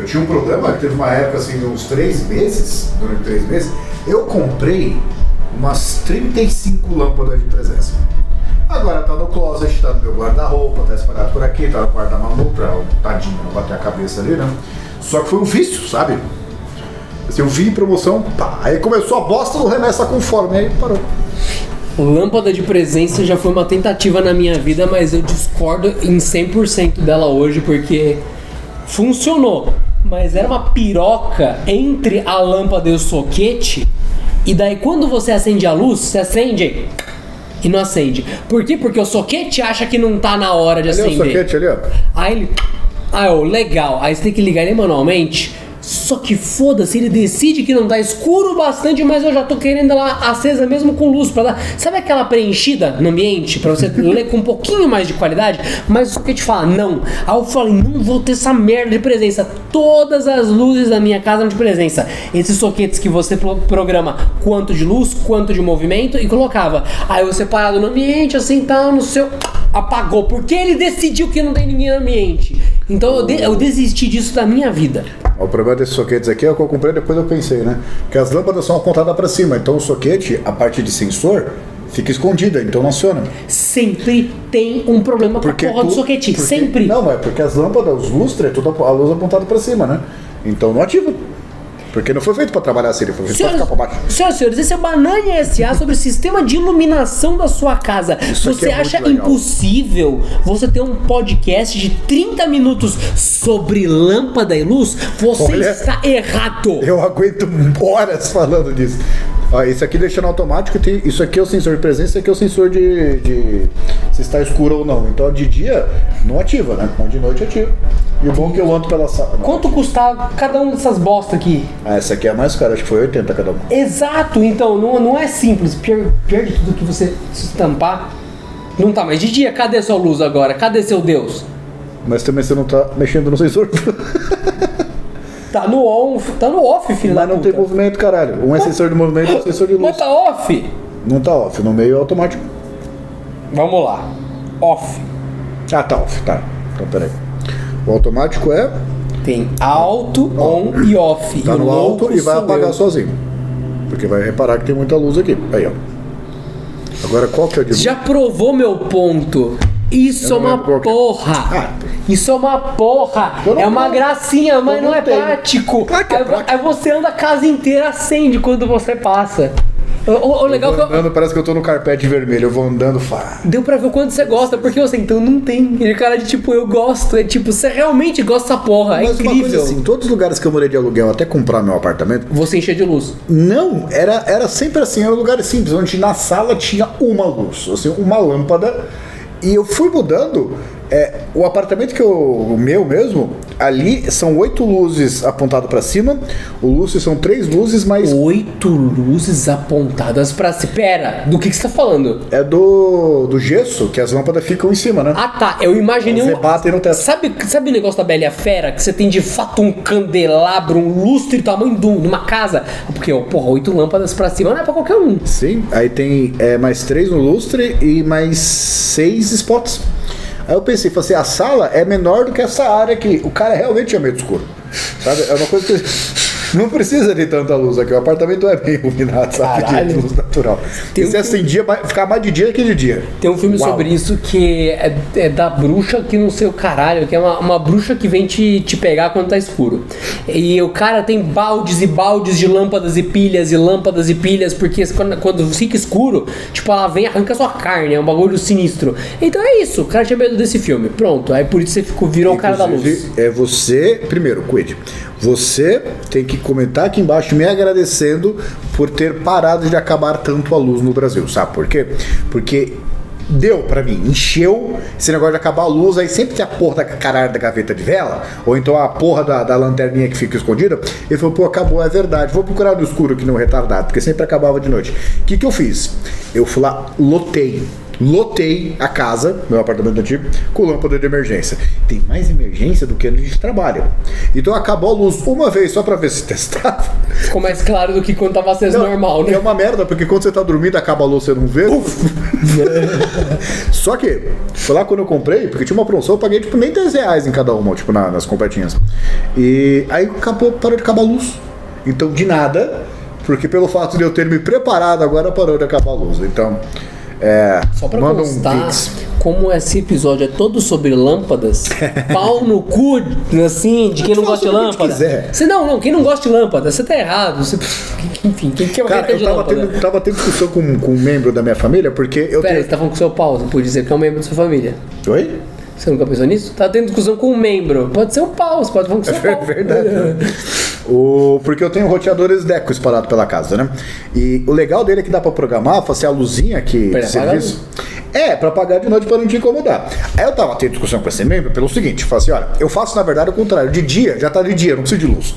Eu tinha um problema teve uma época assim, de uns três meses, durante três meses, eu comprei umas 35 lâmpadas de presença. Agora tá no closet, tá no meu guarda-roupa, tá espalhado por aqui, tá no quarto da Manu, pra o tadinho não bater a cabeça ali, né? Só que foi um vício, sabe? Assim, eu vi em promoção, pá, aí começou a bosta do remessa conforme, aí parou. Lâmpada de presença já foi uma tentativa na minha vida, mas eu discordo em 100% dela hoje porque funcionou. Mas era uma piroca entre a lâmpada e o soquete. E daí quando você acende a luz, você acende e não acende. Por quê? Porque o soquete acha que não tá na hora de Ali é o acender. soquete ali, ó. Aí ele. Ah, legal. Aí você tem que ligar ele manualmente. Só que foda-se, ele decide que não tá escuro bastante, mas eu já tô querendo ela acesa mesmo com luz pra dar. Sabe aquela preenchida no ambiente? Pra você ler com um pouquinho mais de qualidade? Mas o que te fala? Não. Aí eu falei, não vou ter essa merda de presença. Todas as luzes da minha casa são de presença. Esses soquetes que você pro- programa quanto de luz, quanto de movimento e colocava. Aí você parado no ambiente, assim, tal, no seu. Apagou. Porque ele decidiu que não tem ninguém no ambiente. Então eu, de- eu desisti disso da minha vida. O problema desses soquetes aqui é o que eu comprei depois eu pensei, né? Que as lâmpadas são apontadas para cima, então o soquete, a parte de sensor, fica escondida, então não aciona. Sempre tem um problema com a porra do tu- soquete. porque- Sempre. Não, é porque as lâmpadas, os lustres, é tudo a luz apontada para cima, né? Então não ativa. Porque não foi feito para trabalhar assim, ele foi feito Senhoras, ficar para baixo. senhoras e senhores, esse é o Banana SA sobre o sistema de iluminação da sua casa. Isso você é acha impossível você ter um podcast de 30 minutos sobre lâmpada e luz? Você Olha- está errado. Eu aguento horas falando disso. Ó, esse aqui deixando automático, tem, isso aqui é o sensor de presença, esse aqui é o sensor de, de se está escuro ou não. Então de dia não ativa, né? Mas de noite ativa. E o bom é que eu ando pela sala. Quanto custava cada uma dessas bosta aqui? Ah, essa aqui é a mais cara, acho que foi 80 cada uma. Exato, então não, não é simples. Pior, pior de tudo que você se estampar. Não tá mais de dia. Cadê sua luz agora? Cadê seu Deus? Mas também você não tá mexendo no sensor. Tá no on, tá no off, filho da Mas não puta. tem movimento, caralho. Um é sensor de movimento outro é sensor de luz. Mas tá off. Não tá off, no meio é automático. Vamos lá. Off. Ah, tá off, tá. Então peraí. O automático é Tem alto, on e off. tá e no alto e vai apagar eu. sozinho. Porque vai reparar que tem muita luz aqui. Aí, ó. Agora qual que é o de? Já provou meu ponto? Isso é não uma é. porra. Ah. Isso é uma porra. Não É uma tenho. gracinha, mas não, não é tenho. prático. Claro é aí, prático. aí você anda a casa inteira acende quando você passa. O, o- o legal Eu que eu, andando, parece que eu tô no carpete vermelho. Eu vou andando, fá. Deu pra ver o quanto você gosta, porque você então não tem. Ele cara de tipo, eu gosto. É tipo, você realmente gosta dessa porra. É Mas uma incrível. coisa assim, todos os lugares que eu morei de aluguel até comprar meu apartamento, Você encher de luz. Não, era, era sempre assim, era um lugar simples, onde na sala tinha uma luz, assim, uma lâmpada. E eu fui mudando. é, o apartamento que eu. O meu mesmo, ali são oito luzes apontadas para cima. O Lúcio são três luzes, mas Oito luzes apontadas pra si. Pera, do que, que você tá falando? é do, do gesso, que as lâmpadas ficam em cima, né? Ah tá, eu imaginei Você um. bate no teto. Sabe, sabe o negócio da Bela a Fera? Que você tem de fato um candelabro, um lustre do tamanho de um- uma casa? Porque, ó, porra, oito lâmpadas pra cima não é pra qualquer um. Sim, aí tem é, mais três no lustre e mais seis spots. Aí eu pensei, falei assim, a sala é menor do que essa área aqui. O cara realmente tinha medo escuro. Sabe? É uma coisa que não precisa de tanta luz aqui. O apartamento é bem iluminado, sabe? Caralho. De luz natural. Tem e se acendia, mais- ficava mais de dia que de dia. Tem um filme Uau. sobre isso que é, é da bruxa que não sei o caralho, que é uma, uma bruxa que vem te, te pegar quando tá escuro. E o cara tem baldes e baldes de lâmpadas e pilhas e lâmpadas e pilhas, porque quando, quando fica escuro, tipo, ela vem e arranca sua carne, é um bagulho sinistro. Então é isso, o cara tinha medo desse filme. Pronto, aí por isso você ficou, virou o cara da luz. É você, primeiro, Quid, você tem que comentar aqui embaixo me agradecendo por ter parado de acabar tanto a luz no Brasil, sabe por quê? Porque deu pra mim, encheu esse negócio de acabar a luz, aí sempre tem a porra da caralho da gaveta de vela, ou então a porra da, da lanterninha que fica escondida. Ele falou, pô, acabou, é verdade, vou procurar no escuro aqui no retardado, porque sempre acabava de noite. O que, que eu fiz? Eu fui lá, lotei lotei a casa, meu apartamento antigo, com lâmpada de emergência. Tem mais emergência do que onde a gente trabalha. Então acabou a luz uma vez só pra ver se testava. Ficou mais claro do que quando tava aceso Não, normal, É né? uma merda, porque quando você tá dormindo, acaba a luz, você não vê. Só que, foi lá quando eu comprei, porque tinha uma promoção, eu paguei tipo nem 10 reais em cada uma, tipo, na- nas completinhas. E aí acabou, parou de acabar a luz. Então, de nada, porque pelo fato de eu ter me preparado, agora parou de acabar a luz. Então, é. Só pra manda um constar, pix. como esse episódio é todo sobre lâmpadas, pau no cu, assim, de quem não gosta de lâmpada. Você não, não, quem não gosta de lâmpada, você tá errado. Você, enfim, quem quer Cara, quer eu de tava lâmpada? tendo, tava tendo discussão com, com um membro da minha família, porque eu Pera tenho. você tá falando com seu pau, você pode dizer que é um membro da sua família. Oi? Você nunca pensou nisso? Tá tendo discussão com um membro. Pode ser um pau, você pode falar com seu É pau. verdade. o, porque eu tenho roteadores Deco espalhados pela casa, né? E o legal dele é que dá pra programar, fazer a luzinha a serviço. É, pra apagar de noite pra não te incomodar. Aí eu tava tendo discussão com esse membro pelo seguinte: falei assim, olha, eu faço na verdade o contrário. De dia, já tá de dia, não preciso de luz.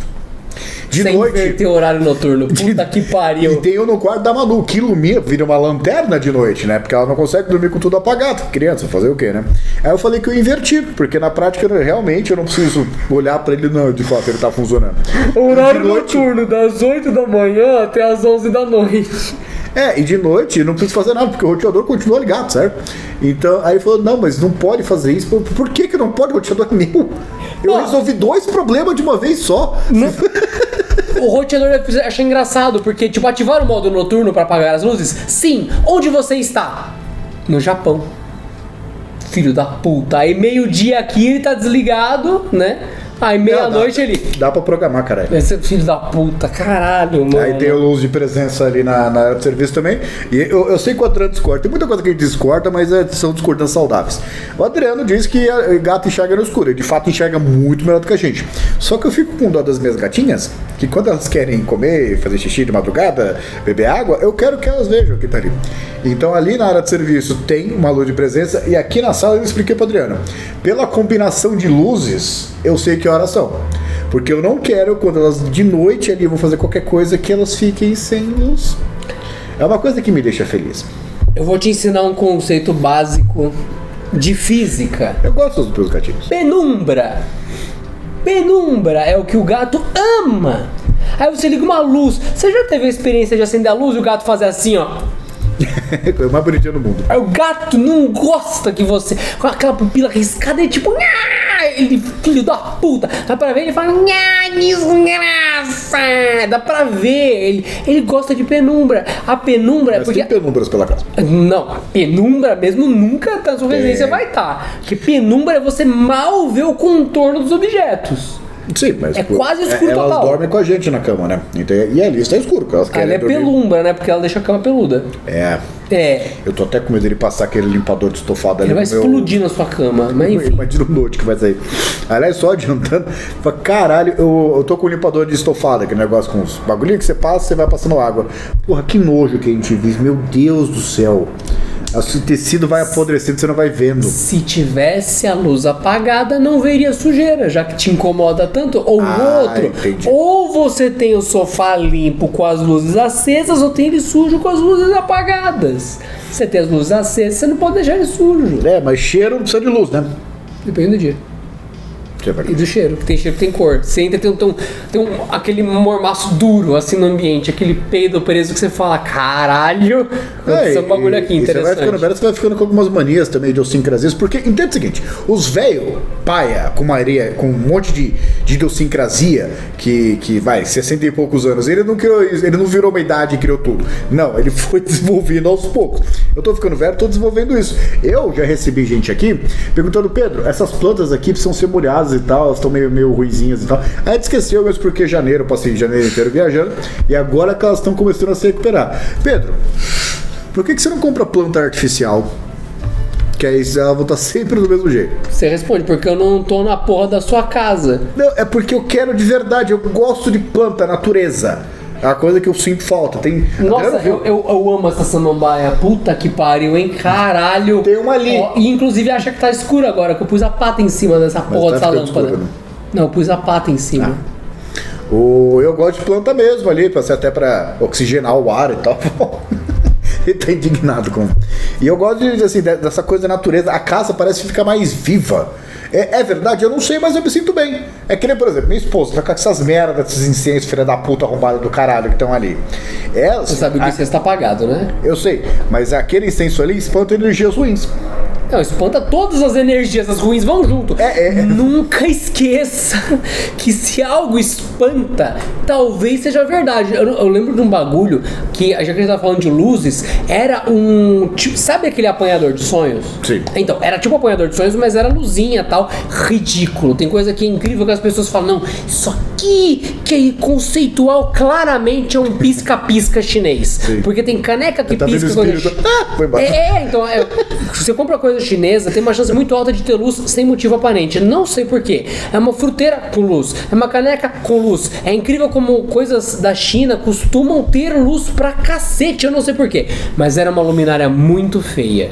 De Sem noite. inverter o horário noturno. Puta que E pariu. tem eu no quarto da Manu, que ilumina, vira uma lanterna de noite, né? Porque ela não consegue dormir com tudo apagado. Criança, fazer o quê, né? Aí eu falei que eu inverti, porque na prática realmente eu não preciso olhar pra ele, não, de fato, ele tá funcionando. Horário De noite- noturno, das 8 da manhã até as 11 da noite. É, e de noite não preciso fazer nada, porque o roteador continua ligado, certo? Então, aí falou, não, mas não pode fazer isso. Por, que que não pode? O roteador é meu. Eu Não. resolvi dois problemas de uma vez só. O roteador achar engraçado, porque, tipo, ativar o modo noturno pra apagar as luzes? Sim. Onde você está? No Japão. Filho da puta. Aí meio-dia aqui ele tá desligado, né? Aí meia-noite ele. Dá pra programar, cara. Esse filho da puta, caralho, mano. Aí tem o luz de presença ali na, na área de serviço também. E eu, eu sei que o Adriano discorda. Tem muita coisa que gente discorda, mas é- são discordâncias saudáveis. O Adriano diz que a- gato enxerga no escuro. Ele de fato enxerga muito melhor do que a gente. Só que eu fico com dó das minhas gatinhas, que quando elas querem comer, fazer xixi de madrugada, beber água, eu quero que elas vejam o que tá ali. Então ali na área de serviço tem uma luz de presença e aqui na sala eu expliquei para Adriano. Pela combinação de luzes, eu sei que horas são. Porque eu não quero, quando elas de noite ali vão fazer qualquer coisa, que elas fiquem sem luz. É uma coisa que me deixa feliz. Eu vou te ensinar um conceito básico de física. Eu gosto dos meus gatinhos. Penumbra. Penumbra é o que o gato ama. Aí você liga uma luz. Você já teve a experiência de acender a luz e o gato fazer assim, ó? É o mais bonitinho do mundo. Aí o gato não gosta que você. Com aquela pupila riscada, ele tipo. Ele, filho da puta. Dá pra ver, ele fala. "Nha, desgraça. Dá pra ver. Ele, ele gosta de penumbra. A penumbra é Mas porque. tem penumbras pela casa. Não, a penumbra mesmo nunca na sua residência vai estar. Porque penumbra é você mal ver o contorno dos objetos. Sim, mas. É pô, quase escuro Elas total. dormem com a gente na cama, né? Então, e ali está escuro, porque elas Ah, querem ela é dormir. pelumbra, né? Porque ela deixa a cama peluda. É. É. Eu tô até com medo dele passar aquele limpador de estofado ali Ele vai no meu... explodir na sua cama. Mas enfim. Imagina o note que vai sair. Aliás, só adiantando, fala, caralho, eu, eu tô com um limpador de estofado, aquele negócio com os bagulhinhos que você passa, você vai passando água. Porra, que nojo que a gente vive, meu Deus do céu. O tecido vai apodrecendo, você não vai vendo. Se tivesse a luz apagada, não veria sujeira, já que te incomoda tanto. Ou Ah, outro, entendi. ou você tem o sofá limpo com as luzes acesas, ou tem ele sujo com as luzes apagadas. Você tem as luzes acesas, você não pode deixar ele sujo. É, mas cheiro não precisa de luz, né? Depende do dia. Vai- E do cheiro, que tem cheiro que tem cor. Você entra tem, um- tem, um, tem um, aquele mormaço duro assim no ambiente, aquele peido preso que você fala, caralho, aconteceu um bagulho aqui e Você vai ficando interessante. velho, você vai ficando com algumas manias também, idiosincrasias, porque entende o seguinte: os velhos, paia, com Maria, com um monte de, de idiosincrasia, que, que vai, 60 e poucos anos, ele não criou ele não virou uma idade e criou tudo. Não, ele foi desenvolvendo aos poucos. Eu tô ficando velho, tô desenvolvendo isso. Eu já recebi gente aqui perguntando, Pedro, essas plantas aqui precisam ser molhadas e tal, elas estão meio, meio ruizinhas e tal. Aí esqueceu mesmo porque janeiro, passei janeiro inteiro viajando, e agora que elas estão começando a se recuperar. Pedro, por que, que você não compra planta artificial? Que aí ela vai estar sempre do mesmo jeito. Você responde, porque eu não tô na porra da sua casa. Não, é porque eu quero de verdade, eu gosto de planta, natureza. É uma coisa que eu sinto falta. Tem. Nossa, eu, eu, eu amo essa samambaia. Puta que pariu, hein? Caralho. Tem uma ali. Ó, e inclusive acha que tá escuro agora, que eu pus a pata em cima dessa porra tá dessa lâmpada. escuro, né? Não, eu pus a pata em cima. O, eu gosto de planta mesmo ali, pra ser até pra oxigenar o ar e tal. Ele tá indignado com. E eu gosto de, assim, de- dessa coisa da natureza. A casa parece ficar mais viva. É, é verdade, eu não sei, mas eu me sinto bem. É que nem, por exemplo, minha esposa tá com essas merdas, esses incêndios, filha da puta arrombada do caralho que estão ali. Ela, Você sabe que a- você está pagado, né? Eu sei, mas aquele incenso ali espanta energias ruins. Não, espanta todas as energias, as ruins vão junto. É, é. Nunca esqueça que se algo espanta, talvez seja verdade. Eu, eu lembro de um bagulho que, já que a gente tá falando de luzes, era um. tipo, sabe aquele apanhador de sonhos? Sim. Então, era tipo um apanhador de sonhos, mas era luzinha e tal. Ridículo. Tem coisa que é incrível que as pessoas falam, não, isso aqui que é conceitual claramente é um pisca-pisca chinês. Sim. Porque tem caneca que Tá pisca quando? Ah, é, é, então, é, se você compra coisa chinesa, tem uma chance muito alta de ter luz sem motivo aparente. Não sei porquê. É uma fruteira com luz, é uma caneca com luz. É incrível como coisas da China costumam ter luz pra cacete, eu não sei porquê. Mas era uma luminária muito feia.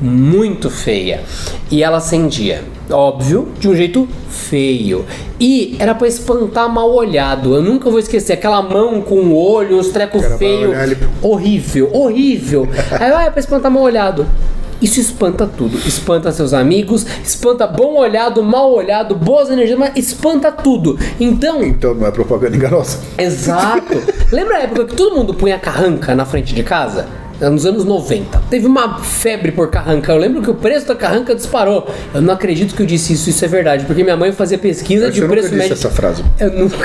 Muito feia. E ela acendia. Óbvio, de um jeito feio. E era pra espantar mal olhado. Eu nunca vou esquecer aquela mão com o olho, uns trecos feios. Horrível, horrível. Aí vai pra espantar mal olhado. Isso espanta tudo. Espanta seus amigos, espanta bom olhado, mal olhado, boas energias, mas espanta tudo. Então, Então não é propaganda enganosa. exato. Lembra a época que todo mundo punha carranca na frente de casa? Nos anos 90. Teve uma febre por carranca. Eu lembro que o preço da carranca disparou. Eu não acredito que eu disse isso, isso é verdade. Porque minha mãe fazia pesquisa de que eu nunca preço disse médio. essa frase. Eu nunca.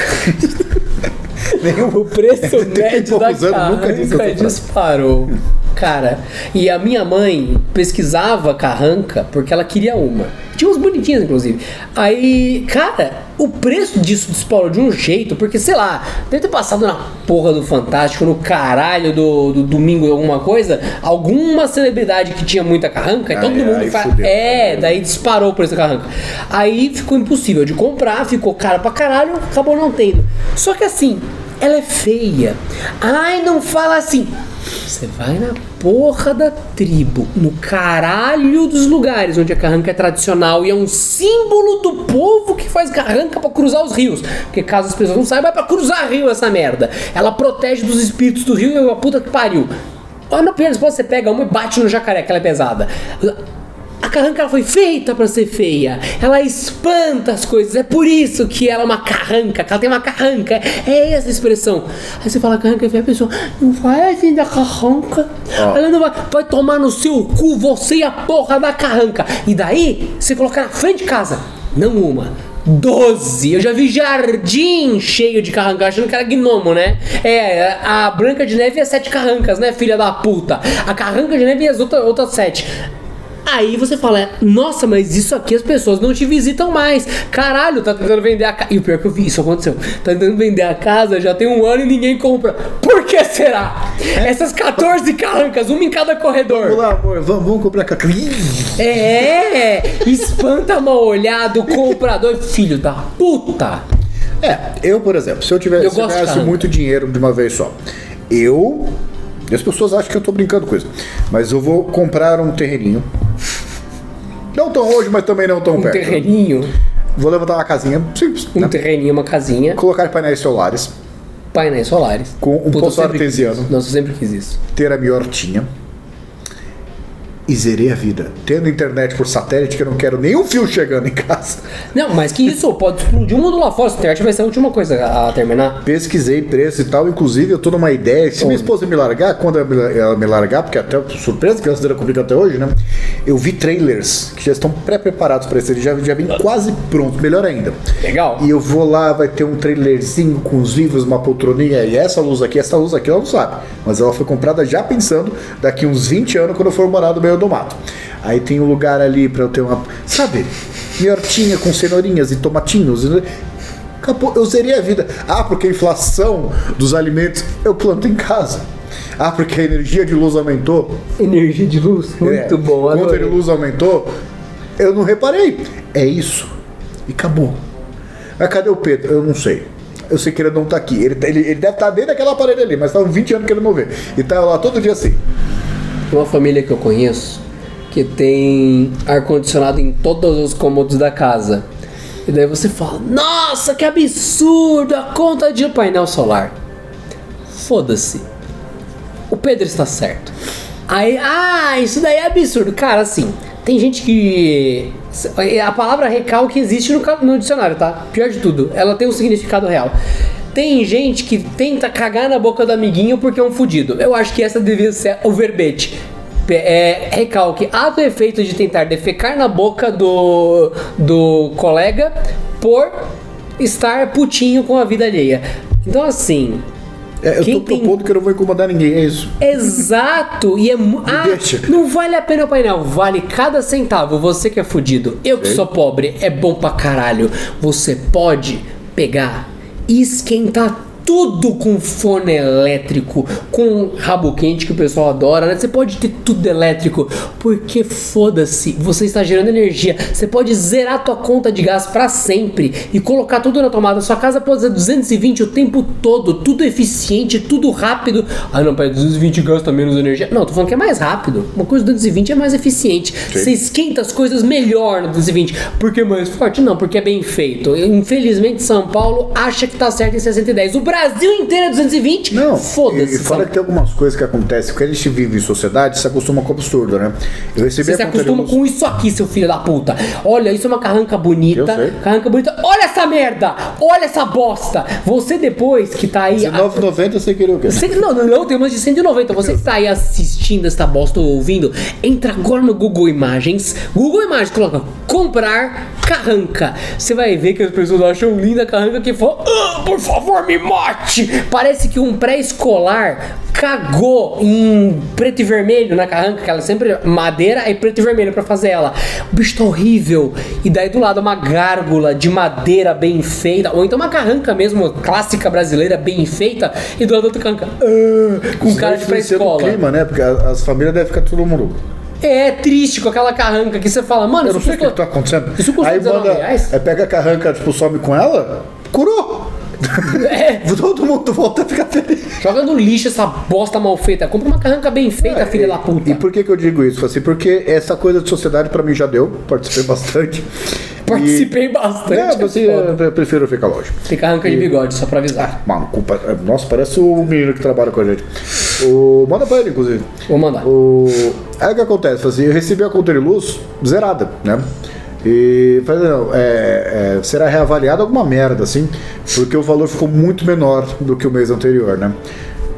Nenhum. O preço médio da anos, nunca carranca frase. disparou. Cara, e a minha mãe pesquisava carranca porque ela queria uma. Tinha umas bonitinhas, inclusive. Aí, cara, o preço disso disparou de um jeito, porque, sei lá, deve ter passado na porra do Fantástico, no caralho do, do domingo alguma coisa, alguma celebridade que tinha muita carranca, e Ah, todo é, mundo aí fa- fudeu. É, daí disparou o preço da carranca. Aí ficou impossível de comprar, ficou caro pra caralho, acabou não tendo. Só que assim, ela é feia. Ai, não fala assim. Você vai na porra da tribo, no caralho dos lugares onde a carranca é tradicional e é um símbolo do povo que faz carranca pra cruzar os rios. Porque caso as pessoas não saibam, é pra cruzar rio essa merda. Ela protege dos espíritos do rio e a puta que pariu. Olha, na das hipóteses, você pega uma e bate no jacaré, que ela é pesada. A carranca ela foi feita pra ser feia. Ela espanta as coisas. É por isso que ela é uma carranca, que ela tem uma carranca. É essa a expressão. Aí você fala carranca feia, a pessoa não vai assim da carranca. Ó. Ela não vai, vai tomar no seu cu você e a porra da carranca. E daí você coloca na frente de casa. Não uma. Doze! Eu já vi jardim cheio de carranca, achando que era gnomo, né? É, a Branca de Neve é sete carrancas, né, filha da puta? A carranca de neve e as outras, outras sete. Aí você fala, nossa, mas isso aqui as pessoas não te visitam mais. Caralho, tá tentando vender a casa. E o pior que eu vi, isso aconteceu. Tá tentando vender a casa já tem um ano e ninguém compra. Por que será? Essas 14 carrancas, uma em cada Vamos corredor. lá, amor, vamos, vamos comprar cacau. É, espanta mal olhado, comprador, filho da puta. É, eu, por exemplo, se eu tivesse Eu se eu ganhasse muito dinheiro de uma vez só, eu. E as pessoas acham que eu tô brincando com isso. Mas eu vou comprar um terreninho. Não tão hoje, mas também não tão Um perto. terreninho, Vou levantar uma casinha simples. um né? terreninho, uma casinha, Colocar painéis solares. painéis solares. Com um Puta, poço quis artesiano. Nossa, eu sempre quis isso. ter a minha hortinha e zerei a vida. Tendo internet por satélite, que eu não quero nenhum fio chegando em casa. Não, mas que isso, pode explodir o mundo lá fora. A internet vai ser a última coisa a terminar. Pesquisei preço e tal, inclusive eu tô numa ideia, se minha esposa me largar, quando ela me- largar, porque até surpresa que ela se comigo até hoje, né? Eu vi trailers que já estão pré-preparados para isso, já, já vêm quase pronto, melhor ainda. Legal. E eu vou lá, vai ter um trailerzinho com os livros, uma poltroninha, e essa luz aqui, essa luz aqui, ela não sabe. Mas ela foi comprada já pensando daqui uns 20 anos quando eu for morar no do mato. Aí tem um lugar ali pra eu ter uma. Sabe? Minha hortinha com cenourinhas e tomatinhos. e- Acabou, eu zerei a vida. Ah, porque a inflação dos alimentos eu planto em casa. Ah, porque a energia de luz aumentou. Energia de luz, muito É, bom. Quanto a adorei. luz aumentou, eu não reparei. É isso. E acabou. Mas cadê o Pedro? Eu não sei. Eu sei que ele não tá aqui. Ele, tá- ele, ele deve estar dentro daquela parede ali, mas tá uns 20 anos que ele não vê. E tá lá todo dia assim. Uma família que eu conheço que tem ar-condicionado em todos os cômodos da casa. E daí você fala: Nossa, que absurdo! A conta de painel solar. Foda-se. O Pedro está certo. Aí, ah, isso daí é absurdo. Cara, assim, tem gente que. A palavra recalque existe no, no dicionário, tá? Pior de tudo, ela tem um significado real. Tem gente que tenta cagar na boca do amiguinho porque é um fudido. Eu acho que essa devia ser o verbete. É, recalque, ato e efeito de tentar defecar na boca do, do colega por estar putinho com a vida alheia. Então, assim. É, eu quem tô tem- propondo que eu não vou incomodar ninguém, é isso. Exato! E é ah, deixa. não vale a pena o painel, vale cada centavo. Você que é fudido, eu que Sei. sou pobre, é bom pra caralho. Você pode pegar esquentar tudo com fone elétrico, com rabo quente que o pessoal adora, né? Você pode ter tudo elétrico, porque foda-se, você está gerando energia. Você pode zerar tua conta de gás pra sempre e colocar tudo na tomada. Sua casa pode ser 220 o tempo todo, tudo eficiente, tudo rápido. Ah, não, peraí, 220 gasta menos energia. Não, tô falando que é mais rápido. Uma coisa 220 é mais eficiente. Você esquenta as coisas melhor no 220. Por que é mais forte? Não, porque é bem feito. Infelizmente, São Paulo acha que tá certo em 610. O Brasil inteiro é 220? Não, foda-se. E, e fora São- que tem algumas coisas que acontecem, porque a gente vive em sociedade, se acostuma com o absurdo, né? Eu recebi Você se a acostuma com isso aqui, seu filho da puta. Olha, isso é uma carranca bonita. Carranca bonita. Olha essa merda! Olha essa bosta! Você depois que tá aí. 19,90 você queria o quê? Você, não, não, não, tem umas de 190. Você que tá aí assistindo esta bosta ou ouvindo, entra agora no Google Imagens. Google Imagens, coloca comprar carranca. Você vai ver que as pessoas acham linda a carranca que for. "Ah, por favor, me Parece que um pré-escolar cagou em preto e vermelho na carranca, que ela é sempre madeira e preto e vermelho pra fazer ela. O bicho tá horrível. E daí do lado uma gárgula de madeira bem feita, ou então uma carranca mesmo, clássica brasileira, bem feita, e do lado outra carranca. "Ah", com Isso cara de pré-escola. clima, né? Porque as famílias devem ficar todo mundo. É triste com aquela carranca que você fala, mano, Eu não isso sei o que, que tá acontecendo. Isso custa aí 19 manda. reais? Aí pega a carranca, tipo, some com ela, curou! É. Todo mundo volta a ficar feliz. Joga no lixo essa bosta mal feita. Compra uma carranca bem feita, filha da puta. É, E por que, que eu digo isso? Assim, porque essa coisa de sociedade pra mim já deu, participei bastante. Participei E... bastante. É, é você, foda. eu prefiro ficar longe. Tem carranca de bigode, só pra avisar. Mano, culpa. Nossa, parece o menino que trabalha com a gente. O... Manda pra ele, inclusive. Vou mandar. O... Aí o que acontece? Assim, eu recebi a conta de luz zerada, né? E falei, não, é, é, será reavaliado alguma merda, assim, porque o valor ficou muito menor do que o mês anterior, né?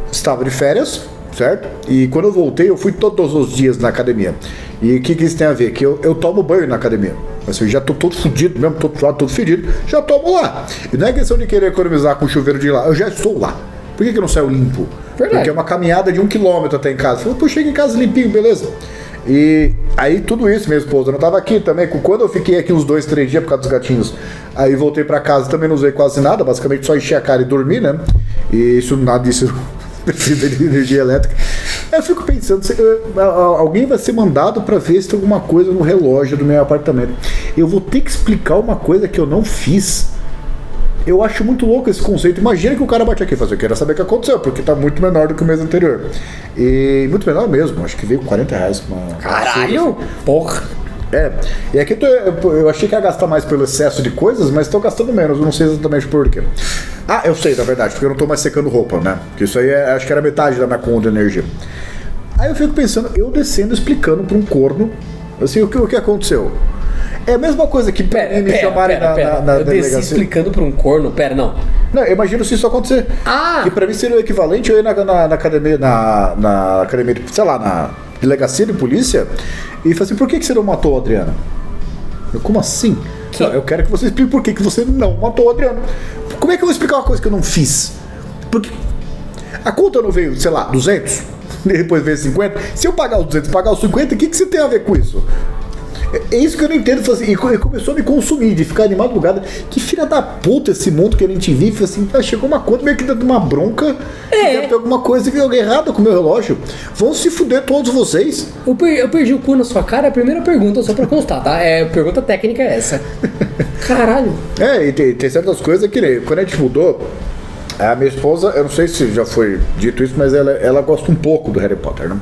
Estava de férias, certo? E quando eu voltei, eu fui todos os dias na academia. E o que, que isso tem a ver? Que eu, eu tomo banho na academia. Assim, eu já tô todo fudido mesmo, todo suado, todo fedido, já tomo lá. E não é questão de querer economizar com o chuveiro de lá, eu já estou lá. Por que, que eu não saio limpo? Verdade. Porque é uma caminhada de um quilômetro até em casa. Falei, pô, chega em casa limpinho, beleza. E aí tudo isso, minha esposa não tava aqui também. Quando eu fiquei aqui uns dois, três dias por causa dos gatinhos, aí voltei pra casa também não usei quase nada, basicamente só encher a cara e dormir, né? E isso nada disso precisa de energia elétrica. Eu fico pensando, alguém vai ser mandado pra ver se tem alguma coisa no relógio do meu apartamento. Eu vou ter que explicar uma coisa que eu não fiz. Eu acho muito louco esse conceito. Imagina que o cara bate aqui e fala assim, eu quero saber o que aconteceu, porque tá muito menor do que o mês anterior. E muito menor mesmo, acho que veio 40 reais. Uma, Caralho! Porra! É, e aqui eu, tô- eu achei que ia gastar mais pelo excesso de coisas, mas estou gastando menos, eu não sei exatamente por quê. Ah, eu sei, na verdade, porque eu não estou mais secando roupa, né? Porque isso aí é- acho que era metade da minha conta de energia. Aí eu fico pensando, eu descendo explicando para um corno, assim, o que, o que aconteceu. É a mesma coisa que Pera, mim me pera, chamarem pera, na, pera. na, na Eu delegacia. explicando pra um corno. Pera, não. Não, eu imagino se isso acontecer. Ah! Que pra mim seria o equivalente eu ir na, na, na academia, na, na academia, de- sei lá, na delegacia de polícia e falar assim, por que, que você não matou a Adriana? Eu, como assim? Não, eu quero que você explique por que, que você não matou a Adriana. Como é que eu vou explicar uma coisa que eu não fiz? Porque a conta não veio, sei lá, 200, depois veio 50. Se eu pagar os 200 e pagar os 50, o que, que você tem a ver com isso? É- isso que eu não entendo. Assim, e co- começou a me consumir, de ficar de madrugada. Que filha da puta esse mundo que a gente vive. Assim, ah, chegou uma conta meio que dando uma bronca. É. Deve ter alguma coisa que deu errado com o meu relógio. Vão se fuder todos vocês. Eu, per- eu perdi o cu na sua cara. A primeira pergunta, só pra constar, tá? É, pergunta técnica é essa. Caralho. É, e tem, tem certas coisas que quando a gente mudou, a minha esposa, eu não sei se já foi dito isso, mas ela, ela gosta um pouco do Harry Potter, né?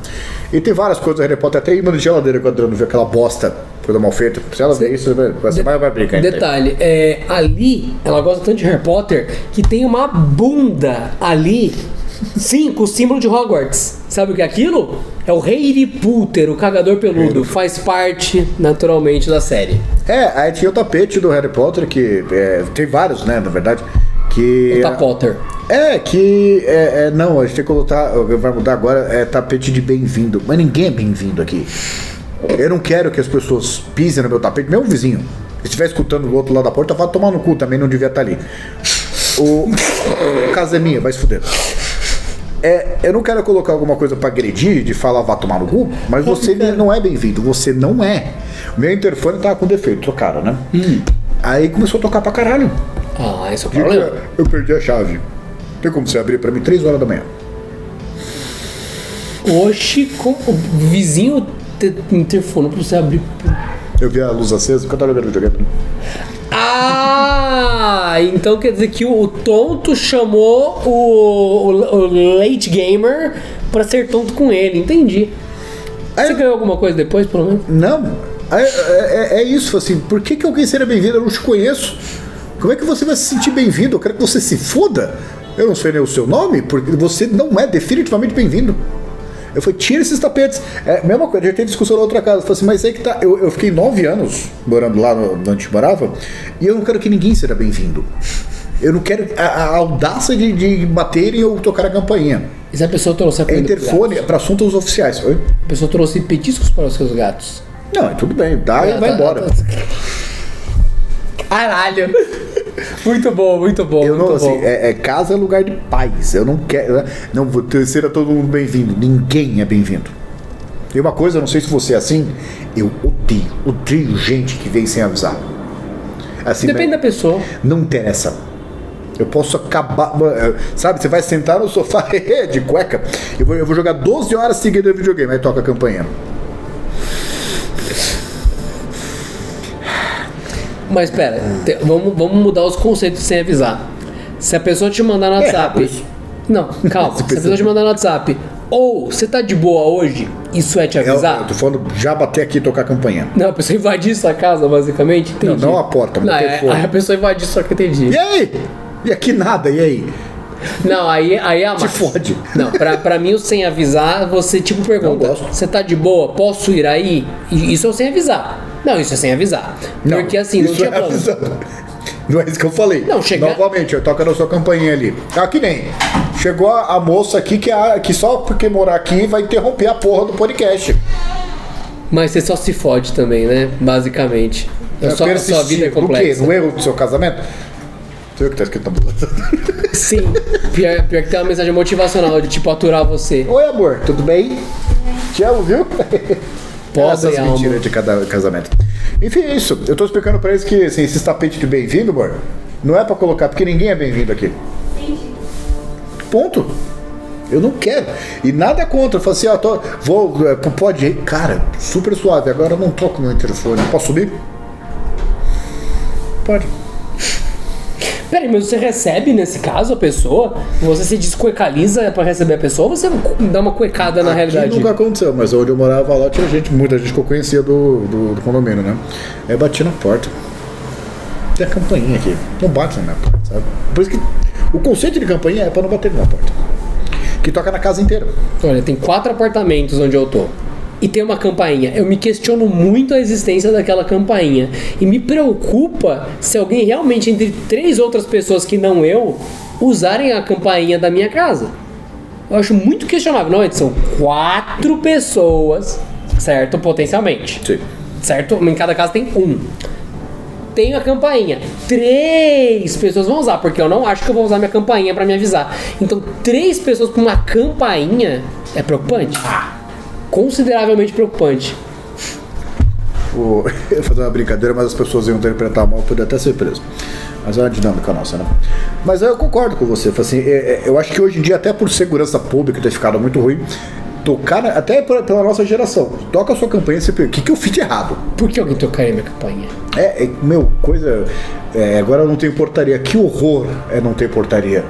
E tem várias coisas do Harry Potter, até imã de geladeira quando ela vê aquela bosta, coisa mal feita. Se ela ver isso, vai, vai vai brincar. Detalhe, é, ali ela gosta tanto de Harry Potter que tem uma bunda ali Sim, com o símbolo de Hogwarts. Sabe o que é aquilo? É o Harry Potter, o cagador peludo. Faz parte, naturalmente, da série. É, aí tinha o tapete do Harry Potter, que é, tem vários, né, na verdade. Que. Tá Potter. É, que. É, é, não, a gente tem que colocar. Vai mudar agora, é tapete de bem-vindo. Mas ninguém é bem-vindo aqui. Eu não quero que as pessoas pisem no meu tapete, meu vizinho. Se estiver escutando do outro lado da porta, vai tomar no cu, também não devia estar ali. O. Casa é minha, vai se fuder. É, eu não quero colocar alguma coisa pra agredir, de falar vá tomar no cu, mas você não é bem-vindo, você não é. Meu interfone tava com defeito, trocaram, né? Aí começou a tocar pra caralho. Ah, esse é o Diga, problema. Eu perdi a chave. Tem como você abrir pra mim 3 horas da manhã? Oxi, como o vizinho te- interfonou pra você abrir. Eu vi a luz acesa porque eu tava jogando videogame. Ah, então quer dizer que o tonto chamou o, o- o late gamer pra ser tonto com ele. Entendi. Você Aí- ganhou alguma coisa depois, pelo menos? Não, é, é- é isso, assim, por que, que alguém seria bem-vindo? Eu não te conheço. Como é que você vai se sentir bem-vindo? Eu quero que você se foda. Eu não sei nem o seu nome, porque você não é definitivamente bem-vindo. Eu falei, tira esses tapetes. É, mesma coisa, a gente teve discussão na outra casa. Eu falei assim, mas aí que tá. Eu, eu fiquei nove anos morando lá no, onde a gente morava, e eu não quero que ninguém seja bem-vindo. Eu não quero a, a audácia de, de baterem ou tocar a campainha. E se a pessoa trouxe a É interfone para assuntos oficiais. Oi? A pessoa trouxe petiscos para os seus gatos. Não, tudo bem, dá e vai Tá- embora. tá- Caralho! Muito bom, muito bom. Eu não, muito assim, bom. é, é casa é lugar de paz. Eu não quero. Não, vou ter- seja todo mundo bem-vindo. Ninguém é bem-vindo. E uma coisa, não sei se você é assim, eu odeio, odeio gente que vem sem avisar. Assim, Depende da não, pessoa. não interessa. Eu posso acabar. Sabe, você vai sentar no sofá de cueca. Eu vou, eu vou jogar 12 horas seguidas de videogame, aí toca a campainha. Mas pera, te- vamos, vamos mudar os conceitos sem avisar. Se a pessoa te mandar no É WhatsApp. isso. não, calma. se a pessoa te mandar no WhatsApp, ou você tá de boa hoje, isso é te Eu, avisar? eu tô falando já bater aqui e tocar a campainha. Não, a pessoa invadir sua casa, basicamente? Entendi. Não, não a porta, mas Não, é, aí a pessoa invadir só que eu entendi. E aí? E aqui nada, e aí? Não, aí, aí é a Te fode. Não, pra, pra mim o sem avisar, você tipo pergunta. Você tá de boa? Posso ir aí? E Isso é o sem avisar. Não, isso é sem avisar. Não, Porque assim, não tinha é plano. avisando. Não é isso que eu falei. Não, chega- Novamente, eu toco na sua campainha ali. Ah, que nem. Chegou a, a moça aqui que, a- que só porque morar aqui vai interromper a porra do podcast. Mas você só se fode também, né? Basicamente. A sua, a Persistir sua vida é no quê? complexa. No erro do seu casamento? Você viu o que tá escrito na blusa? Sim. Pior, pior que tem uma mensagem motivacional de tipo aturar você. Oi, amor, tudo bem? Te amo, viu? Pobre Essas alma. mentiras de cada casamento. Enfim, é isso. Eu tô explicando pra eles que assim, esses tapetes de bem-vindo, amor, não é pra colocar, porque ninguém é bem-vindo aqui. Ponto. Eu não quero. E nada contra. Eu falo assim, ó, tô, vou, é, pode ir. Cara, super suave. Agora eu não toco meu interfone. Posso subir? Pode. Peraí, mas você recebe nesse caso a pessoa? Você se descuecaliza pra receber a pessoa ou você dá uma cuecada na Aqui realidade? nunca aconteceu, mas onde eu morava lá tinha gente, muita gente que eu conhecia do, do, do condomínio, né? Aí eu bati na porta. Tem a campainha aqui. Não bate na minha porta, sabe? Por isso que o conceito de campainha é pra não bater na minha porta. Que toca na casa inteira. Olha, tem quatro apartamentos onde eu tô. E tem uma campainha. Eu me questiono muito a existência daquela campainha. E me preocupa se alguém realmente, entre três outras pessoas que não eu, usarem a campainha da minha casa. Eu acho muito questionável. Não, são quatro pessoas, certo? Potencialmente. Sim. Certo? Em cada casa tem um. Tenho a campainha. Três pessoas vão usar, porque eu não acho que eu vou usar minha campainha pra me avisar. Então, três pessoas com uma campainha é preocupante. Consideravelmente preocupante. O, eu ia fazer uma brincadeira, mas as pessoas iam interpretar mal, podia até ser preso. Mas é uma dinâmica nossa, né? Mas eu concordo com você. Assim, é- é- eu acho que hoje em dia, até por segurança pública ter ficado muito ruim, tocar, até pela, nossa geração, toca a sua campanha e você pergunta, o que, que eu fiz de errado? Por que alguém tocaria minha campainha? É, é, meu, coisa. é, agora eu não tenho portaria. Que horror é não ter portaria.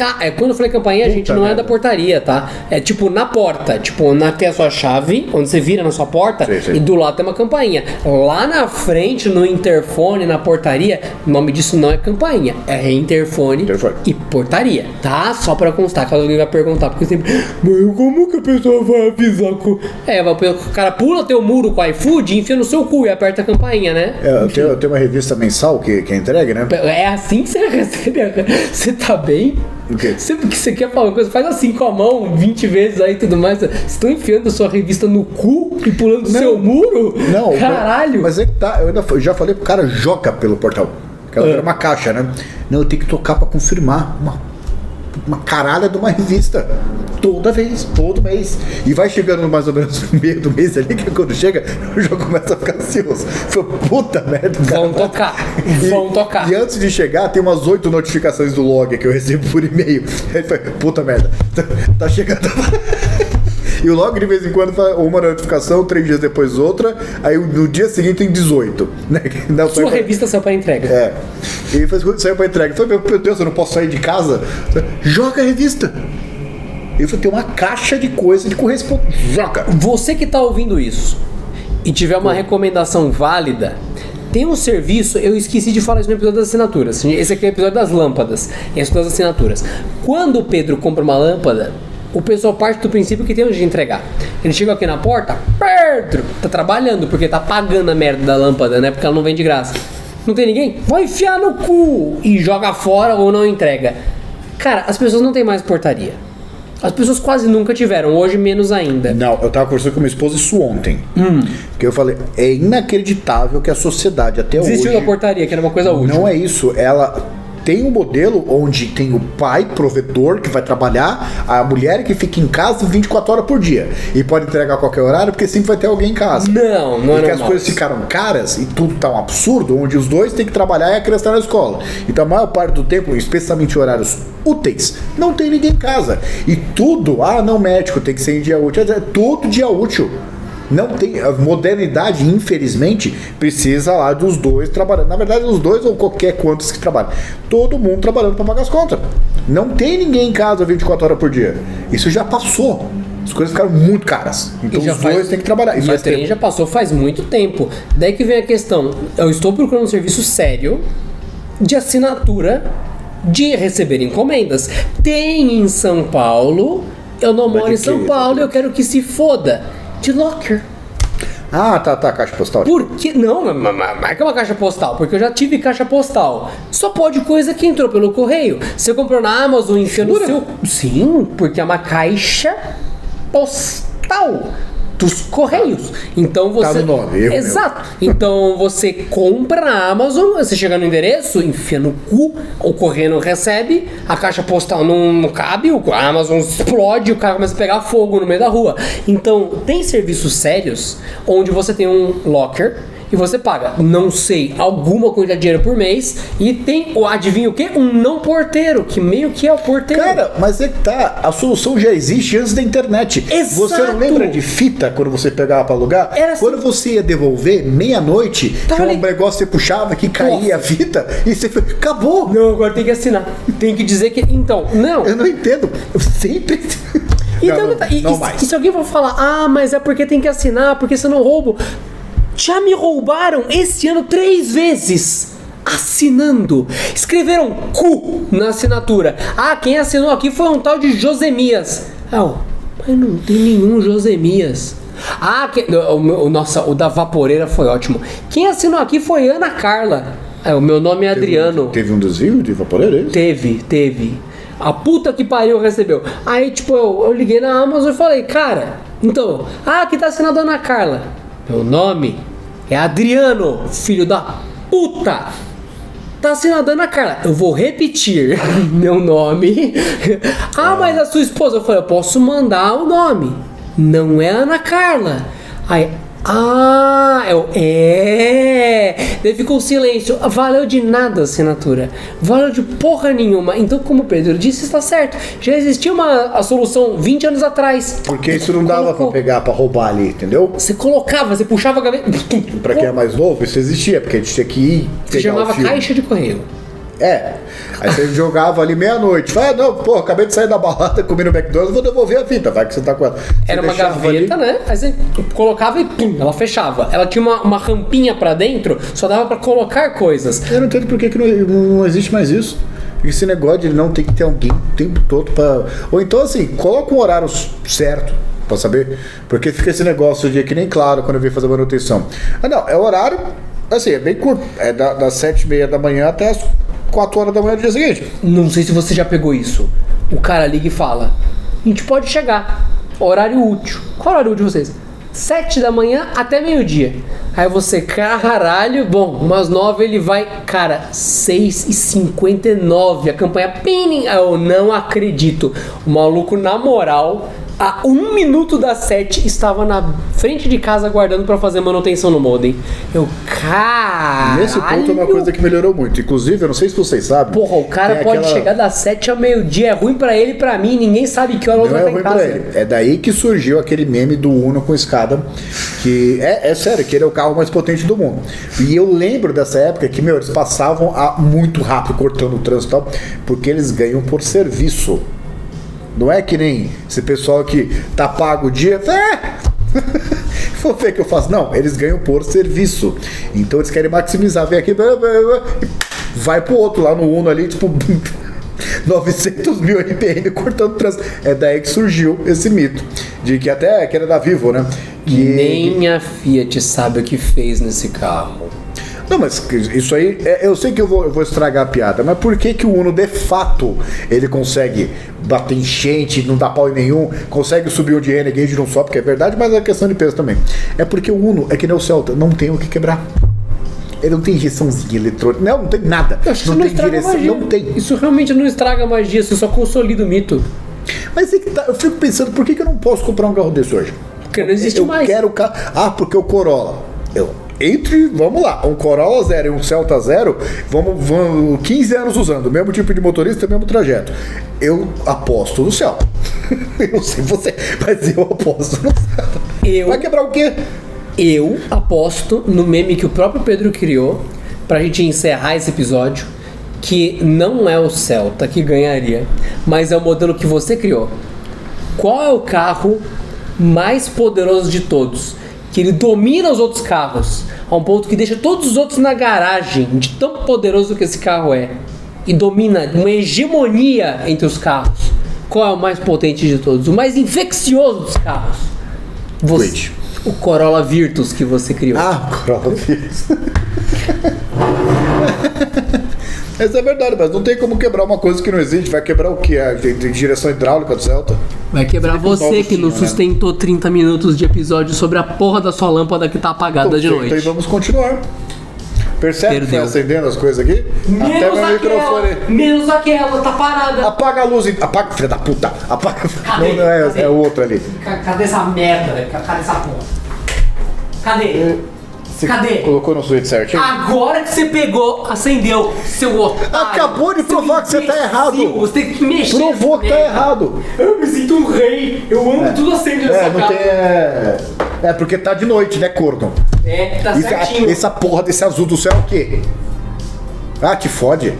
Ah, é quando eu falei campainha, a gente Puta não é merda. da portaria, tá? É tipo na porta. Tipo, na, tem a sua chave, onde você vira na sua porta, Sei, sei. e do lado tem uma campainha. Lá na frente, no interfone, na portaria, o nome disso não é campainha, é interfone, Interfone. e portaria, tá? Só pra constar, caso alguém vai perguntar, porque sempre. Mas como que a pessoa vai avisar com. É, vai- o cara pula teu muro com o iFood, enfia no seu cu e aperta a campainha, né? É, eu, tenho, eu tenho uma revista mensal que, que é entregue, né? É assim que você recebe. Você tá bem? Sempre que você quer falar uma coisa, faz assim com a mão 20 vezes aí e tudo mais. Vocês estão enfiando sua revista no cu e pulando do seu muro? Não, Caralho! Mas é que tá, eu ainda fa- já falei pro cara, joga pelo portal. Que ela É. era uma caixa, né? Não, eu tenho que tocar pra confirmar. Uma, uma caralha de uma revista. Toda vez, todo mês. E vai chegando mais ou menos no meio do mês ali, que quando chega, o jogo começa a ficar ansioso. Foi puta merda, cara. Vão tocar, vão tocar. E antes de chegar, tem umas oito notificações do log que eu recebo por e-mail. Aí foi, puta merda, tá, tá chegando. E o log de vez em quando uma notificação, três dias depois outra, aí no dia seguinte tem 18. Né? Não, Sua foi- revista saiu pra entrega. É. E ele faz quando saiu pra entrega. Ele falou, meu Deus, eu não posso sair de casa. Joga a revista. Falou, tem uma caixa de coisa de correspondência. Joga. Você que tá ouvindo isso e tiver uma recomendação válida, tem um serviço, eu esqueci de falar isso no episódio das assinaturas. Esse aqui é o episódio das lâmpadas, esse das assinaturas. Quando o Pedro compra uma lâmpada, o pessoal parte do princípio que tem onde entregar. Ele chega aqui na porta, Pedro, tá trabalhando porque tá pagando a merda da lâmpada, né? Porque ela não vem de graça. Não tem ninguém? Vai enfiar no cu e joga fora ou não entrega. Cara, as pessoas não têm mais portaria. As pessoas quase nunca tiveram, hoje menos ainda. Não, eu tava conversando com minha esposa isso ontem. Hum. Que eu falei, é inacreditável que a sociedade até Desistiu hoje. da portaria, que era uma coisa útil. Não é isso. Ela tem um modelo onde tem o pai provedor que vai trabalhar, a mulher que fica em casa 24 horas por dia. E pode entregar a qualquer horário, porque sempre vai ter alguém em casa. Não, não é Porque as coisas ficaram caras e tudo tá um absurdo, onde os dois têm que trabalhar e a criança tá na escola. Então a maior parte do tempo, especialmente horários úteis, não tem ninguém em casa. E tudo, ah, não, médico, tem que ser em dia útil. É tudo dia útil. Não tem. A modernidade, infelizmente, precisa lá dos dois trabalhando. Na verdade, os dois ou qualquer quantos que trabalham. Todo mundo trabalhando para pagar as contas. Não tem ninguém em casa 24 horas por dia. Isso já passou. As coisas ficaram muito caras. Então os faz- dois têm que trabalhar. E E faz o trem tempo. já passou faz muito tempo. Daí que vem a questão: eu estou procurando um serviço sério de assinatura de receber encomendas. Tem em São Paulo, eu não Mas moro em São Paulo e eu quero que se foda. De locker. Ah, tá, tá, caixa postal. Por que não? ma- ma- Marca uma caixa postal, porque eu já tive caixa postal. Só pode coisa que entrou pelo correio. Você comprou na Amazon, enfia no seu. Sim, porque é uma caixa postal dos correios. Então você. Tá no nome, meu. Exato. Então você compra na Amazon, você chega no endereço, enfia no cu, o correio não recebe, a caixa postal não, não cabe, o- a Amazon explode, o cara começa a pegar fogo no meio da rua. Então tem serviços sérios onde você tem um locker e você paga, não sei, alguma quantidade de dinheiro por mês e tem, o adivinha o que? Um não porteiro, que meio que é o porteiro. Cara, mas é que tá, a solução já existe antes da internet. Exato. Você não lembra de fita quando você pegava pra alugar? Era assim. Quando você ia devolver, meia-noite, tinha um ali. negócio que você puxava que caía a fita e você foi, acabou. Não, agora tem que assinar. Tem que dizer que. Então, não. Eu não entendo. Eu sempre. Então, não, e, não e- e se alguém for falar, ah, mas é porque tem que assinar, porque senão roubo. Já me roubaram esse ano três vezes. Assinando. Escreveram cu na assinatura. Ah, quem assinou aqui foi um tal de Josemias. Ah, mas não tem nenhum Josemias. Ah, que, o, o- nossa, o da vaporeira foi ótimo. Quem assinou aqui foi Ana Carla. Ah, o meu nome é Adriano. Teve um desvio de vaporeira? é isso? Teve, teve. A puta que pariu recebeu. Aí, tipo, eu, eu liguei na Amazon e falei, cara, então, ah, aqui tá assinado Ana Carla. Meu nome é Adriano, filho da puta. Tá assinado Ana Carla. Eu vou repetir meu nome. ah, mas a sua esposa. Eu falei, eu posso mandar o nome. Não é Ana Carla. Aí, ah, eu, é. Daí ficou silêncio. Valeu de nada a assinatura. Valeu de porra nenhuma. Então, como o Pedro disse, está certo. Já existia uma a solução 20 anos atrás. Porque isso não dava pra Colocou. pegar, pra roubar ali, entendeu? Você colocava, você puxava a gaveta. Pra quem é mais novo, isso existia, porque a gente tinha que ir Se chamava caixa de correio. É. Aí você jogava ali meia-noite. Fala, ah, não, pô, acabei de sair da balada, comi no McDonald's, vou devolver a fita, vai que você tá com ela. Você Era uma gaveta, ali- né? Aí você colocava e pum, ela fechava. Ela tinha uma, uma rampinha pra dentro, só dava pra colocar coisas. Eu não entendo por que, que não, não existe mais isso. Esse negócio de não ter que ter alguém o tempo todo pra. Ou então, assim, coloca um horário certo pra saber. Porque fica esse negócio de que nem claro quando eu vim fazer manutenção. Ah, não, é horário, assim, é bem curto. É da- das sete e meia da manhã até as quatro horas da manhã do dia seguinte. Não sei se você já pegou isso. O cara liga e fala: A gente pode chegar. Horário útil. Qual horário útil de vocês? Sete da manhã até meio-dia. Aí você, caralho, bom, umas nove ele vai, cara, seis e cinquenta e nove, a campanha pinning, eu não acredito. O maluco, na moral, a um minuto das sete, estava na frente de casa aguardando pra fazer manutenção no modem. Eu, caralho. Nesse ponto é uma coisa que melhorou muito. Inclusive, eu não sei se vocês sabem. Porra, o cara pode aquela- chegar das 7 ao meio-dia, é ruim pra ele e pra mim, ninguém sabe que hora o outro é vai estar ruim em pra casa. ele. É daí que surgiu aquele meme do Uno com escada, que é, é sério, que ele é o carro mais potente do mundo. E eu lembro dessa época que, meu, eles passavam a muito rápido, cortando o trânsito e tal, porque eles ganham por serviço. Não é que nem esse pessoal que tá pago o dia. É! Vou ver o que eu faço. Não, eles ganham por serviço. Então eles querem maximizar. Vem aqui, vai pro outro lá no Uno ali, tipo. 900 mil RPM cortando trânsito. É daí que surgiu esse mito. De que até que era da Vivo, né? Que, Nem a Fiat sabe o que fez nesse carro. Não, mas isso aí, é- eu sei que eu vou, eu vou estragar a piada, mas por que que o Uno, de fato, ele consegue bater enchente, não dá pau em nenhum, consegue subir o de Renegade não só, porque é verdade, mas é questão de peso também. É porque o Uno, é que nem o Celta, não tem o que quebrar. Ele não tem injeçãozinha eletrônica, não, não tem nada. Eu Não isso tem estraga a direção, magia. não tem. Isso realmente não estraga a magia, isso só consolida o mito. Mas é que tá, eu fico pensando, por que, que eu não posso comprar um carro desse hoje? Porque não existe eu mais. quero o carro. Ah, porque o Corolla. Eu, entre, vamos lá, um Corolla zero e um Celta zero, vamos, vamos 15 anos usando, o mesmo tipo de motorista, o mesmo trajeto. Eu aposto no Celta. eu não sei você, mas eu aposto no Celta. Eu- Vai quebrar o quê? Eu aposto no meme que o próprio Pedro criou pra gente encerrar esse episódio, que não é o Celta que ganharia, mas é o modelo que você criou. Qual é o carro mais poderoso de todos? Que ele domina os outros carros a um ponto que deixa todos os outros na garagem, de tão poderoso que esse carro é. E domina uma hegemonia entre os carros. Qual é o mais potente de todos? O mais infeccioso dos carros? Você, o Corolla Virtus que você criou. Ah, Corolla Virtus. Essa é verdade, mas não tem como quebrar uma coisa que não existe. Vai quebrar o que? A di- direção hidráulica do Celta? Vai quebrar você que não né? sustentou 30 minutos de episódio sobre a porra da sua lâmpada que tá apagada de Então noite. vamos continuar. Percebe que Perdeu. acendendo as coisas aqui? Até meu microfone. menos aquela, tá parada. Apaga a luz. Apaga, filha da puta. Apaga. Cadê? Não, não é, Cadê? é o outro ali. Ca- Cadê essa merda, velho? Cadê essa porra? Cadê? Você Cadê? colocou no switch certinho? Agora que você pegou, acendeu, seu otário. Acabou de provar que você tá errado. Você tem que mexer. Provou que tá errado. Eu me sinto um rei. Eu amo tudo acende nessa É, não casa. tem. É, é porque tá de noite, né, corno? É, tá Isso- certinho. essa porra desse azul do céu é o quê? Ah, te fode.